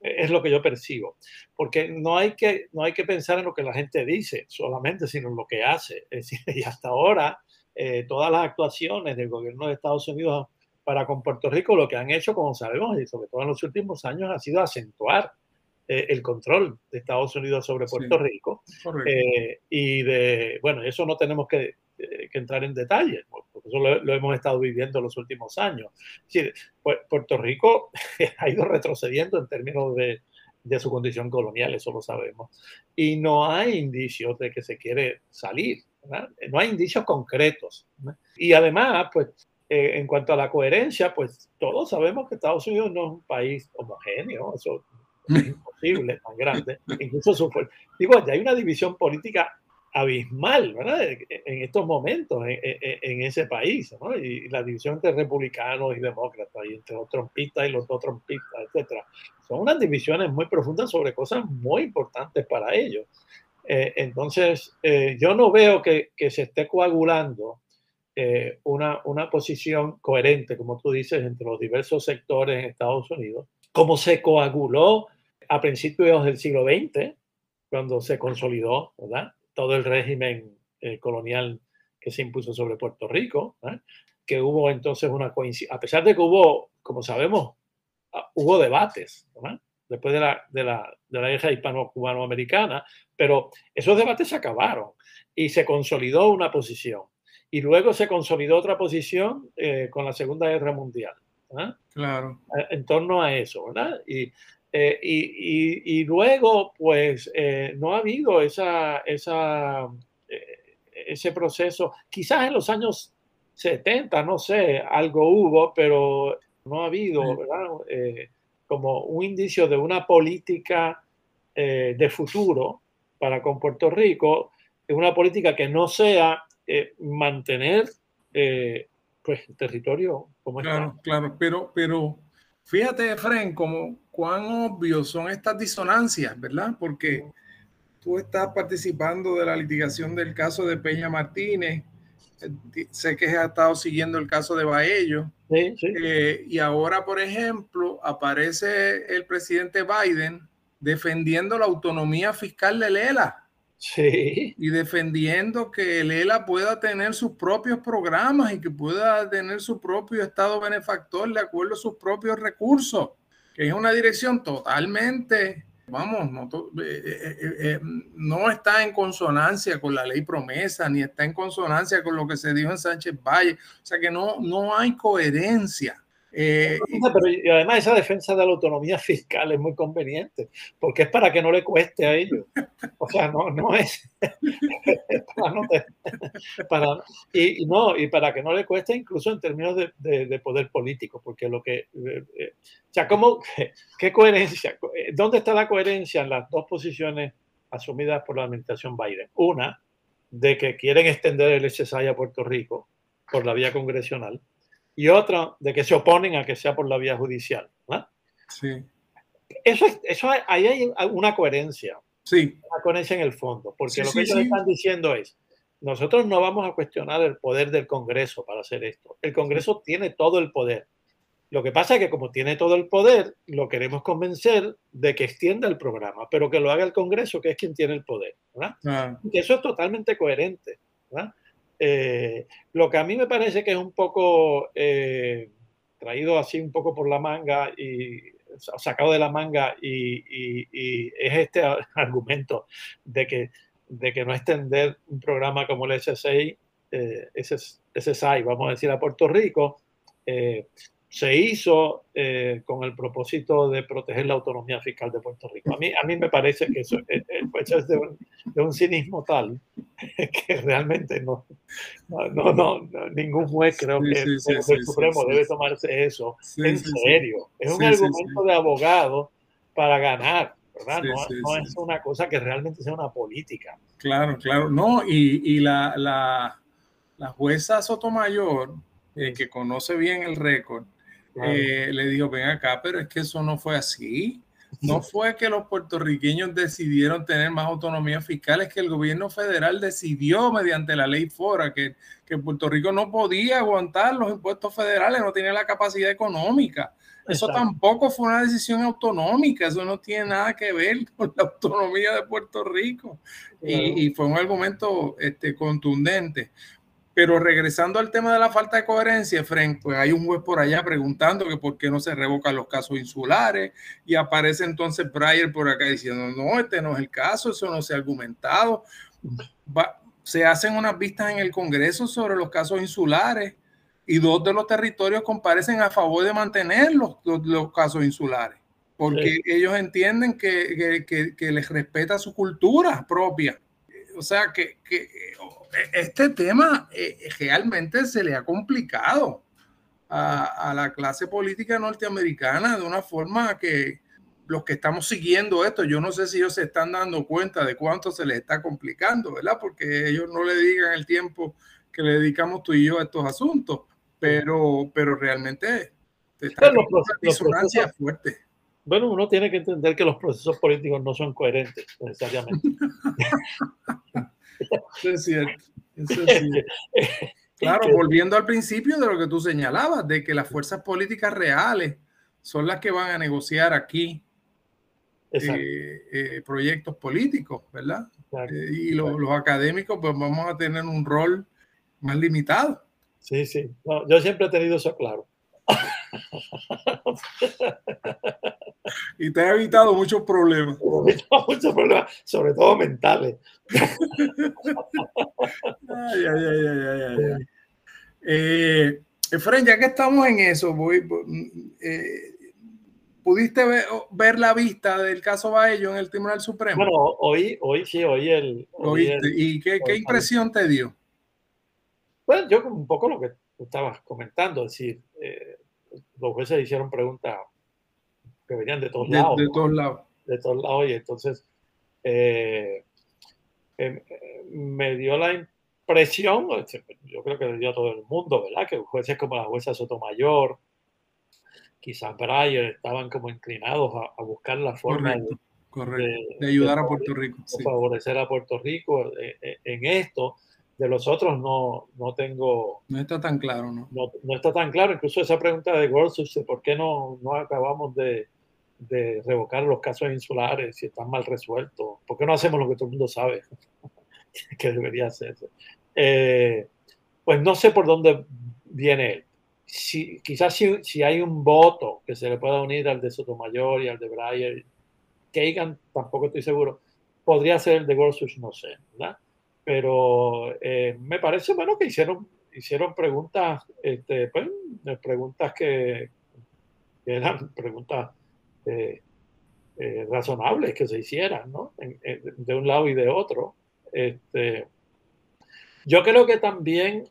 es lo que yo percibo. Porque no hay, que, no hay que pensar en lo que la gente dice solamente, sino en lo que hace. Es decir, y hasta ahora, eh, todas las actuaciones del gobierno de Estados Unidos para con Puerto Rico, lo que han hecho, como sabemos, y sobre todo en los últimos años, ha sido acentuar eh, el control de Estados Unidos sobre Puerto sí, Rico. Eh, y de, bueno, eso no tenemos que, eh, que entrar en detalles, porque eso lo, lo, hemos estado viviendo en los últimos años. Es decir, Puerto Rico ha ido retrocediendo en términos de, de, su condición colonial, eso lo sabemos. Y no hay indicios de que se quiere salir, ¿verdad? no hay indicios concretos. ¿verdad? Y además, pues, eh, en cuanto a la coherencia, pues todos sabemos que Estados Unidos no es un país homogéneo, eso es imposible, tan grande. Incluso su, digo, ya hay una división política abismal, ¿verdad? En estos momentos en, en, ese país. Y la división entre republicanos y demócratas, y entre los trompistas y los no trompistas, etcétera. Son unas divisiones muy profundas sobre cosas muy importantes para ellos. Entonces, yo no veo que, se esté coagulando una, una posición coherente, como tú dices, entre los diversos sectores en Estados Unidos, como se coaguló a principios del siglo XX, cuando se consolidó, ¿verdad? todo el régimen eh, colonial que se impuso sobre Puerto Rico, ¿eh? que hubo entonces una coincidencia, a pesar de que hubo, como sabemos, ah, hubo debates, ¿verdad? después de la, de la, de la guerra hispano-cubano-americana, pero esos debates se acabaron y se consolidó una posición. Y luego se consolidó otra posición eh, con la Segunda Guerra Mundial. ¿verdad?
Claro.
En torno a eso, ¿verdad? Y eh, y, y, y, luego, pues, eh, no ha habido esa, esa, eh, ese proceso. Quizás en los años 70, no sé, algo hubo, pero no ha habido, ¿verdad? Eh, como un indicio de una política de futuro para con Puerto Rico, una política que no sea mantener pues, el territorio como
claro,
está.
Claro, pero, pero fíjate, Efren, como cuán obvios son estas disonancias, ¿verdad? Porque tú estás participando de la litigación del caso de Peña Martínez, eh, sé que has estado siguiendo el caso de Baello,
sí, sí.
Eh, y ahora, por ejemplo, aparece el presidente Biden defendiendo la autonomía fiscal de Lela.
Sí.
Y defendiendo que el ELA pueda tener sus propios programas y que pueda tener su propio estado benefactor de acuerdo a sus propios recursos que es una dirección totalmente, vamos, no, eh, eh, eh, no, está en consonancia con la ley promesa, ni está en consonancia con lo que se dijo en Sánchez Valle. O sea que no, no hay coherencia.
Eh, pero y además esa defensa de la autonomía fiscal es muy conveniente, porque es para que no le cueste a ellos. O sea, no, no es para, no para y, y, no, y para que no le cueste incluso en términos de, de, de poder político, porque lo que, eh, eh, o sea, ¿cómo, qué coherencia? ¿Dónde está la coherencia en las dos posiciones asumidas por la administración Biden. Una, de que quieren extender el SSI a Puerto Rico por la vía congresional y otra, de que se oponen a que sea por la vía judicial.
Sí.
Eso, eso ahí hay una coherencia.
Sí.
Una coherencia en el fondo, porque lo que ellos están diciendo es, nosotros no vamos a cuestionar el poder del Congreso para hacer esto. El Congreso tiene todo el poder. Lo que pasa es que como tiene todo el poder, lo queremos convencer de que extienda el programa, pero que lo haga el Congreso, que es quien tiene el poder. Ah. eso es totalmente coherente. Eh, lo que a mí me parece que es un poco eh, traído así un poco por la manga y sacado de la manga y, es este argumento de que, de que no extender un programa como el SSI, eh, SSI, vamos a decir, a Puerto Rico, se hizo eh, con el propósito de proteger la autonomía fiscal de Puerto Rico. A mí, a mí me parece que eso, eh, eh, pues es de un, de un, cinismo tal que realmente no, no, no, ningún juez creo que el, Supremo debe tomarse eso en serio. Es un argumento de abogado para ganar. ¿verdad? no, es una cosa que realmente sea una política.
Claro, claro. No, y, y la, la, la, jueza Sotomayor, que conoce bien el récord, eh, le dijo, ven acá, pero es que eso no fue así. No fue que los puertorriqueños decidieron tener más autonomía fiscal, es que el gobierno federal decidió mediante la ley FORA que, que Puerto Rico no podía aguantar los impuestos federales, no tenía la capacidad económica. Eso tampoco fue una decisión autonómica, eso no tiene nada que ver con la autonomía de Puerto Rico. Y, y, fue un argumento este, contundente. Pero regresando al tema de la falta de coherencia, Frank, pues hay un juez por allá preguntando que por qué no se revocan los casos insulares y aparece entonces Breyer por acá diciendo, no, este no es el caso, eso no se ha argumentado. se hacen unas vistas en el Congreso sobre los casos insulares y dos de los territorios comparecen a favor de mantener los, los, casos insulares, porque ellos entienden que, que, que, les respeta su cultura propia. O sea, que, que este tema eh, realmente se le ha complicado a, la clase política norteamericana de una forma que los que estamos siguiendo esto, yo no sé si ellos se están dando cuenta de cuánto se les está complicando, ¿verdad? Porque ellos no le digan el tiempo que le dedicamos tú y yo a estos asuntos, pero, pero realmente
está los, disonancia fuerte. Bueno, uno tiene que entender que los procesos políticos no son coherentes necesariamente.
Eso es cierto. Claro, volviendo al principio de lo que tú señalabas, de que las fuerzas políticas reales son las que van a negociar aquí eh, eh, proyectos políticos, ¿verdad? Eh, y los académicos, pues vamos a tener un rol más limitado.
Sí, sí. yo siempre he tenido eso claro.
y te ha evitado muchos problemas.
muchos problemas, sobre todo mentales.
ay, ay, ay, ay, ay, eh, ya que estamos en eso, voy, eh, ¿pudiste ver, la vista del caso Baello en el Tribunal Supremo?
Bueno, hoy, hoy sí, hoy el...
¿Y qué, qué impresión te dio?
Bueno, yo un poco lo que estabas comentando, es decir, eh, los jueces hicieron preguntas que venían de todos lados.
De todos lados.
De todos lados, y entonces eh, em, me dio la impresión, yo creo que le dio a todo el mundo, ¿verdad? Que jueces como la jueza Sotomayor, quizás Breyer, estaban como inclinados a, buscar la forma
de, ayudar a Puerto Rico.
Favorecer a Puerto Rico eh, en esto de los otros no, no tengo...
No está tan claro, ¿no?
No, está tan claro. Incluso esa pregunta de Gorsuch, ¿por qué no, no acabamos de, de, revocar los casos insulares si están mal resueltos? ¿Por qué no hacemos lo que todo el mundo sabe que debería hacerse? Eh, pues no sé por dónde viene él. Si, quizás si, si, hay un voto que se le pueda unir al de Sotomayor y al de Breyer, Kagan tampoco estoy seguro, podría ser el de Gorsuch, no sé, ¿verdad? Pero eh, me parece bueno que hicieron, hicieron preguntas, este, pues, preguntas que, eran preguntas eh, eh, razonables que se hicieran, ¿no? de un lado y de otro. Este, yo creo que también,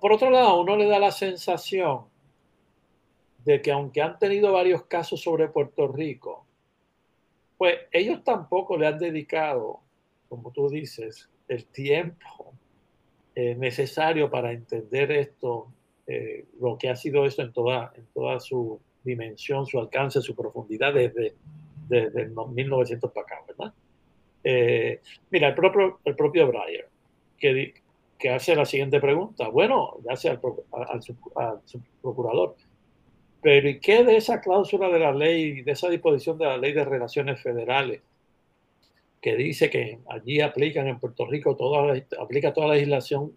por otro lado, uno le da la sensación de que aunque han tenido varios casos sobre Puerto Rico, pues ellos tampoco le han dedicado, como tú dices, el tiempo eh, necesario para entender esto, eh, lo que ha sido esto en toda, en toda su dimensión, su alcance, su profundidad desde, desde 1900 para acá, ¿verdad? Eh, mira, el propio, el propio Breyer, que, que hace la siguiente pregunta, bueno, ya sea al, al, al, procurador, pero ¿y qué de esa cláusula de la ley, de esa disposición de la ley de relaciones federales, que dice que allí aplican en Puerto Rico toda, aplica toda la legislación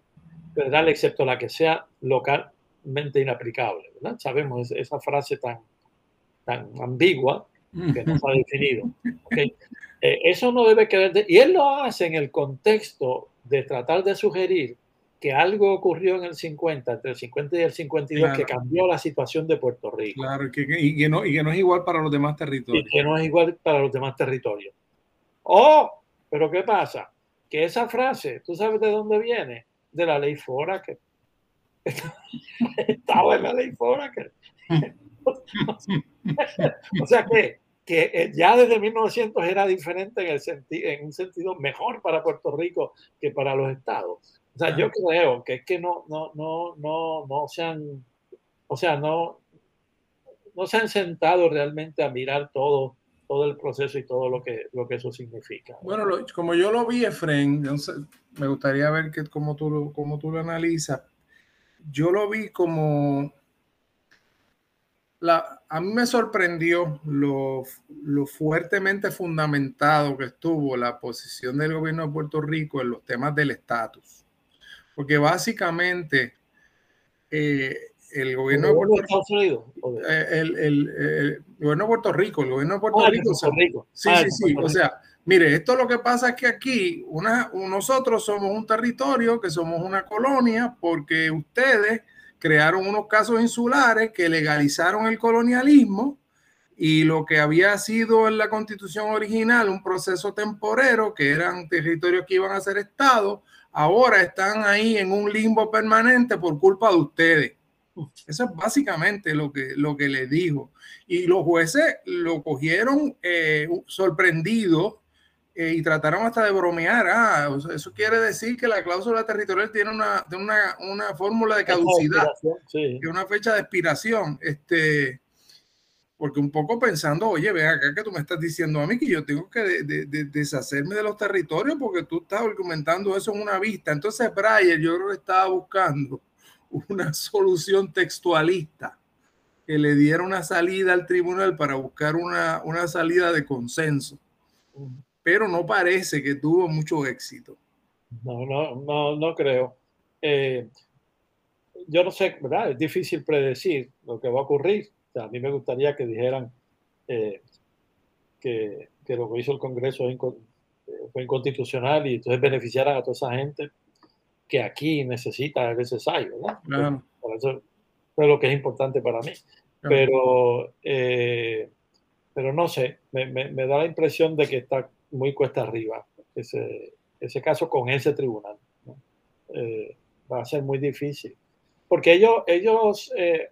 federal excepto la que sea localmente inaplicable? ¿verdad? Sabemos esa frase tan, tan ambigua que no está definido. Okay. Eh, eso no debe quedar. y él lo hace en el contexto de tratar de sugerir que algo ocurrió en el 50, entre el 50 y el 52, claro. que cambió la situación de Puerto Rico.
Claro, y que, y, que no, y que no es igual para los demás territorios.
Y que no es igual para los demás territorios. Oh, pero ¿qué pasa? Que esa frase, ¿tú sabes de dónde viene? De la ley Foraker. Estaba en la ley Foraker. o sea que, que ya desde 1900 era diferente en, el senti en un sentido mejor para Puerto Rico que para los estados. O sea, yo creo que es que no, no, no, no, no se han, o sea, no, no se han sentado realmente a mirar todo, todo el proceso y todo lo que, lo que eso significa.
Bueno, como yo lo vi, Efren, me gustaría ver que, cómo, tú, cómo tú lo analizas. Yo lo vi como... La, a mí me sorprendió lo, lo fuertemente fundamentado que estuvo la posición del gobierno de Puerto Rico en los temas del estatus porque básicamente eh, el gobierno de Puerto Rico, eh, el, el, el, gobierno de Puerto Rico, el gobierno de Puerto, ah, Rico, Puerto Rico. Sí, ah, sí, sí. O sea, mire, esto lo que pasa es que aquí una, nosotros somos un territorio, que somos una colonia, porque ustedes crearon unos casos insulares que legalizaron el colonialismo y lo que había sido en la constitución original un proceso temporero, que eran territorios que iban a ser estados, ahora están ahí en un limbo permanente por culpa de ustedes. Eso es básicamente lo que, lo que le dijo. Y los jueces lo cogieron eh, sorprendido eh, y trataron hasta de bromear. Ah, eso quiere decir que la cláusula territorial tiene una, una, una fórmula de caducidad, sí. una fecha de expiración. Este, porque un poco pensando, oye, ve acá que tú me estás diciendo a mí que yo tengo que de, de, de deshacerme de los territorios porque tú estás argumentando eso en una vista. Entonces, Brian, yo creo que estaba buscando una solución textualista que le diera una salida al tribunal para buscar una, una salida de consenso. Pero no parece que tuvo mucho éxito.
No, no, no, no creo. Eh, yo no sé, ¿verdad? Es difícil predecir lo que va a ocurrir a mí me gustaría que dijeran eh, que, que, lo que hizo el Congreso es fue inconstitucional y entonces beneficiaran a toda esa gente que aquí necesita, es necesario. Claro. Por eso es lo que es importante para mí. Claro. Pero, eh, pero no sé, me, me, me, da la impresión de que está muy cuesta arriba ese, ese caso con ese tribunal. ¿no? Eh, va a ser muy difícil. Porque ellos, ellos eh,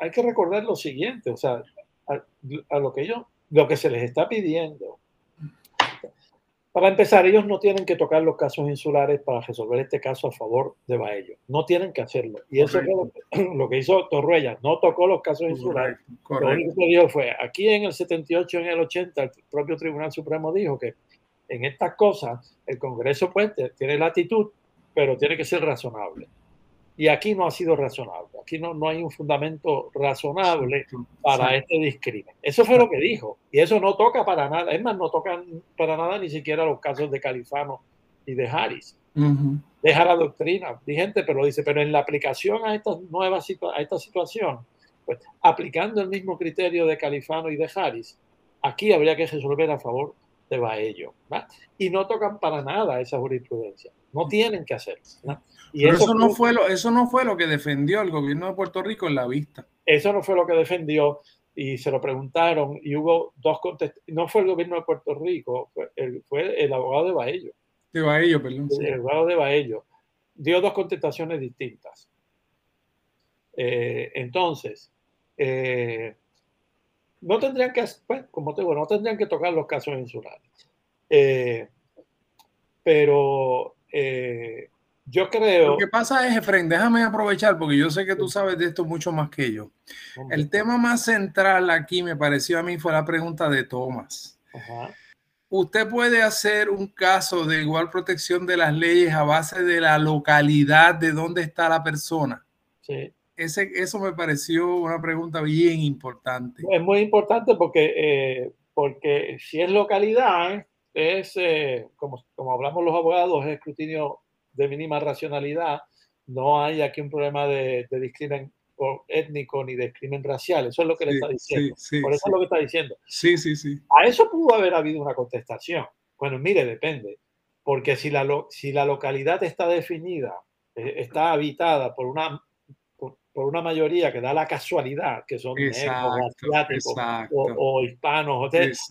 hay que recordar lo siguiente, o sea, a, a, lo que ellos, lo que se les está pidiendo. Para empezar, ellos no tienen que tocar los casos insulares para resolver este caso a favor de Baello. No tienen que hacerlo. Y eso Correcto. es lo que, lo que, hizo Torruella. No tocó los casos insulares. Correcto. Lo único que dijo fue, aquí en el 78, en el 80, el propio Tribunal Supremo dijo que en estas cosas el Congreso pues, tiene latitud, pero tiene que ser razonable. Y aquí no ha sido razonable. Aquí no, no hay un fundamento razonable para sí. este discrimen. Eso fue lo que dijo. Y eso no toca para nada. Es más, no tocan para nada ni siquiera los casos de Califano y de Harris. Uh -huh. Deja la doctrina vigente, pero dice, pero en la aplicación a esta nueva situa a esta situación, pues aplicando el mismo criterio de Califano y de Harris, aquí habría que resolver a favor de Baello. ¿va? Y no tocan para nada esa jurisprudencia. No tienen que hacerlo.
Y Pero eso, eso, no fue lo, eso no fue lo que defendió el gobierno de Puerto Rico en la vista.
Eso no fue lo que defendió y se lo preguntaron y hubo dos contestaciones. No fue el gobierno de Puerto Rico, fue el, fue el abogado de Baello.
De Baello, perdón.
El, el abogado de Baello. Dio dos contestaciones distintas. Eh, entonces, eh, no tendrían que, pues, como te digo, no tendrían que tocar los casos insulares. Eh, pero eh, yo creo...
Lo que pasa es, Efraín, déjame aprovechar porque yo sé que tú sabes de esto mucho más que yo. El tema más central aquí me pareció a mí fue la pregunta de Tomás. Usted puede hacer un caso de igual protección de las leyes a base de la localidad de dónde está la persona.
Sí.
Ese, eso me pareció una pregunta bien importante.
Es muy importante porque, eh, porque si es localidad, es, eh, como, como hablamos los abogados, es escrutinio de mínima racionalidad, no hay aquí un problema de, de discrimen étnico ni de crimen racial. Eso es lo que le está diciendo. Por eso es lo que está diciendo.
Sí, sí, sí.
A eso pudo haber habido una contestación. Bueno, mire, depende. Porque si la, si la localidad está definida, eh, está habitada por una, por, una mayoría que da la casualidad, que son negros, asiáticos o, hispanos, entonces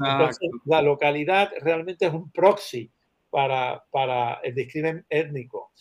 la localidad realmente es un proxy para, para el discrimen étnico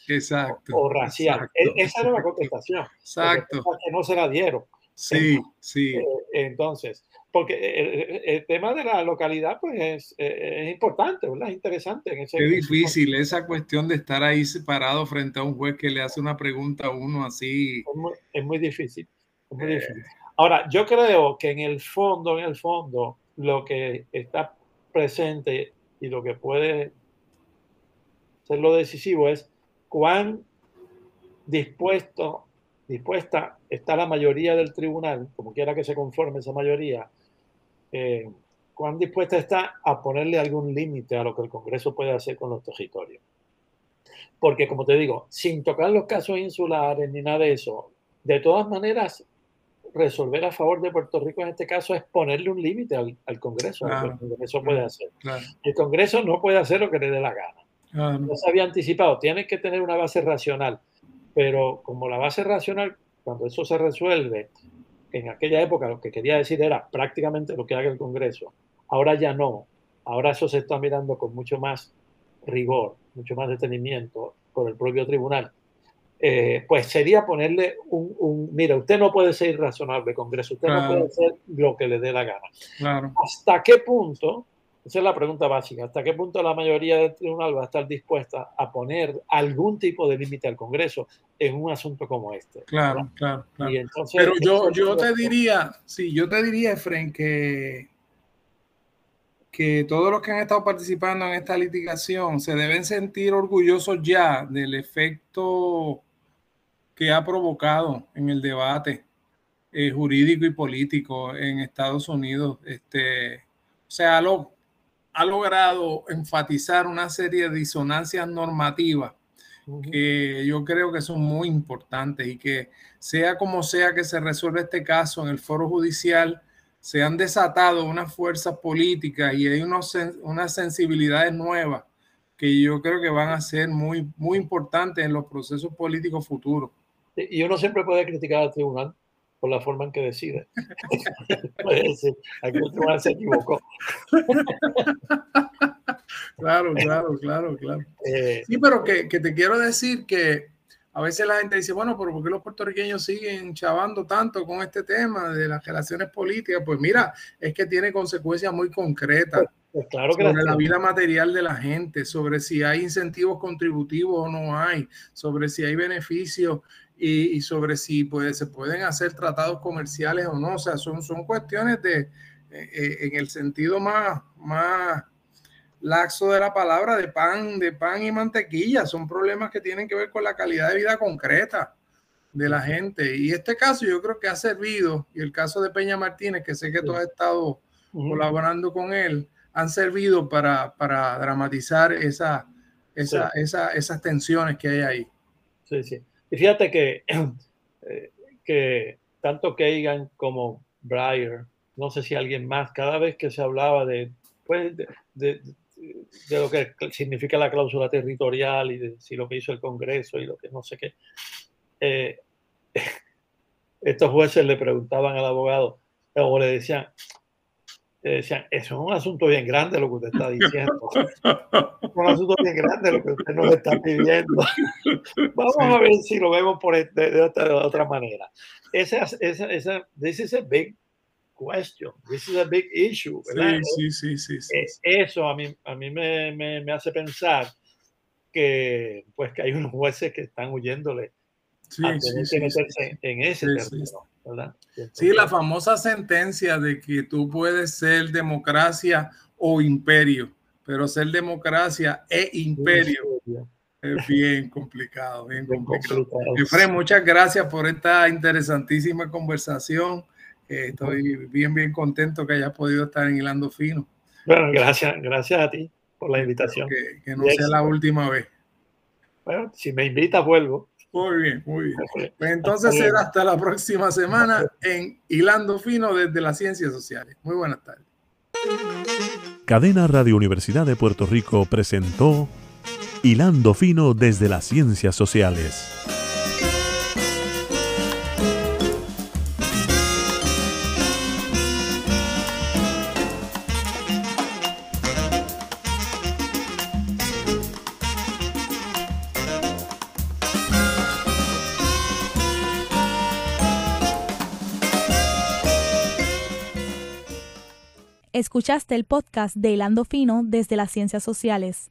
O, racial. E, esa era la contestación.
Exacto.
Que no se la dieron.
Sí, sí.
Eh, entonces, porque el, tema de la localidad pues es, es importante, ¿verdad? Es interesante. En ese,
es difícil esa cuestión de estar ahí separado frente a un juez que le hace una pregunta a uno así.
Es muy, difícil. Es muy difícil. Ahora, yo creo que en el fondo, en el fondo, lo que está presente y lo que puede ser lo decisivo es cuán dispuesto, dispuesta está la mayoría del tribunal, como quiera que se conforme esa mayoría, eh, cuán dispuesta está a ponerle algún límite a lo que el Congreso puede hacer con los territorios. Porque, como te digo, sin tocar los casos insulares ni nada de eso, de todas maneras, resolver a favor de Puerto Rico en este caso es ponerle un límite al, Congreso, lo que el Congreso puede hacer. El Congreso no puede hacer lo que le dé la gana. No se había anticipado. Tienes que tener una base racional. Pero como la base racional, cuando eso se resuelve, en aquella época lo que quería decir era prácticamente lo que haga el Congreso. Ahora ya no. Ahora eso se está mirando con mucho más rigor, mucho más detenimiento por el propio tribunal. Eh, pues sería ponerle un, un, mira, usted no puede ser irrazonable, Congreso, usted no puede hacer lo que le dé la gana. ¿Hasta qué punto esa es la pregunta básica. ¿Hasta qué punto la mayoría del tribunal va a estar dispuesta a poner algún tipo de límite al Congreso en un asunto como este?
Claro, claro, Pero yo, yo te diría, sí, yo te diría, Efren, que, que todos los que han estado participando en esta litigación se deben sentir orgullosos ya del efecto que ha provocado en el debate eh, jurídico y político en Estados Unidos. Este, o sea, lo, ha logrado enfatizar una serie de disonancias normativas que yo creo que son muy importantes y que sea como sea que se resuelva este caso en el foro judicial, se han desatado unas fuerzas políticas y hay unos, unas sensibilidades nuevas que yo creo que van a ser muy, muy importantes en los procesos políticos futuros.
Y uno siempre puede criticar al tribunal, por la forma en que decide. aquí el se equivocó.
claro, claro, claro, claro. Eh, sí, pero que, que, te quiero decir que a veces la gente dice, bueno, pero ¿por qué los puertorriqueños siguen chavando tanto con este tema de las relaciones políticas? Pues mira, es que tiene consecuencias muy concretas. Pues, pues claro que sobre la vida material de la gente, sobre si hay incentivos contributivos o no hay, sobre si hay beneficios y, sobre si puede, se pueden hacer tratados comerciales o no. O sea, son, son cuestiones de, eh, eh, en el sentido más, más laxo de la palabra, de pan, de pan y mantequilla. Son problemas que tienen que ver con la calidad de vida concreta de la gente. Y este caso yo creo que ha servido, y el caso de Peña Martínez, que sé que tú has estado colaborando con él, han servido para, para dramatizar esa, esa, esa, esas tensiones que hay ahí.
Sí, sí. Y fíjate que, eh, que tanto Kagan como Breyer, no sé si alguien más, cada vez que se hablaba de, pues, de, de, lo que significa la cláusula territorial y de si lo que hizo el Congreso y lo que no sé qué, eh, estos jueces le preguntaban al abogado o le decían, decían, eso es un asunto bien grande lo que usted está diciendo. es un asunto bien grande lo que usted nos está pidiendo. Vamos a ver si lo vemos por de, otra, manera. Esa, esa, esa, this is a big question. This is a big issue.
Sí, sí, sí, sí,
Eso a mí, a mí me, me, me, hace pensar que, pues, que hay unos jueces que están huyéndole sí, a tener que meterse en ese. ¿verdad?
Sí, la famosa sentencia de que tú puedes ser democracia o imperio, pero ser democracia e imperio es bien complicado, bien, complicado. Efraín, muchas gracias por esta interesantísima conversación. Eh, estoy bien, bien contento que hayas podido estar en Hilando Fino.
Bueno, gracias, gracias a ti por la invitación.
Que, no sea la última vez.
Bueno, si me invitas, vuelvo.
Muy bien, muy bien. Pues entonces será hasta la próxima semana en Hilando Fino desde las Ciencias Sociales. Muy buenas tardes.
Cadena Radio Universidad de Puerto Rico presentó Hilando Fino desde las Ciencias Sociales.
Escuchaste el podcast de Hilando Fino desde las Ciencias Sociales.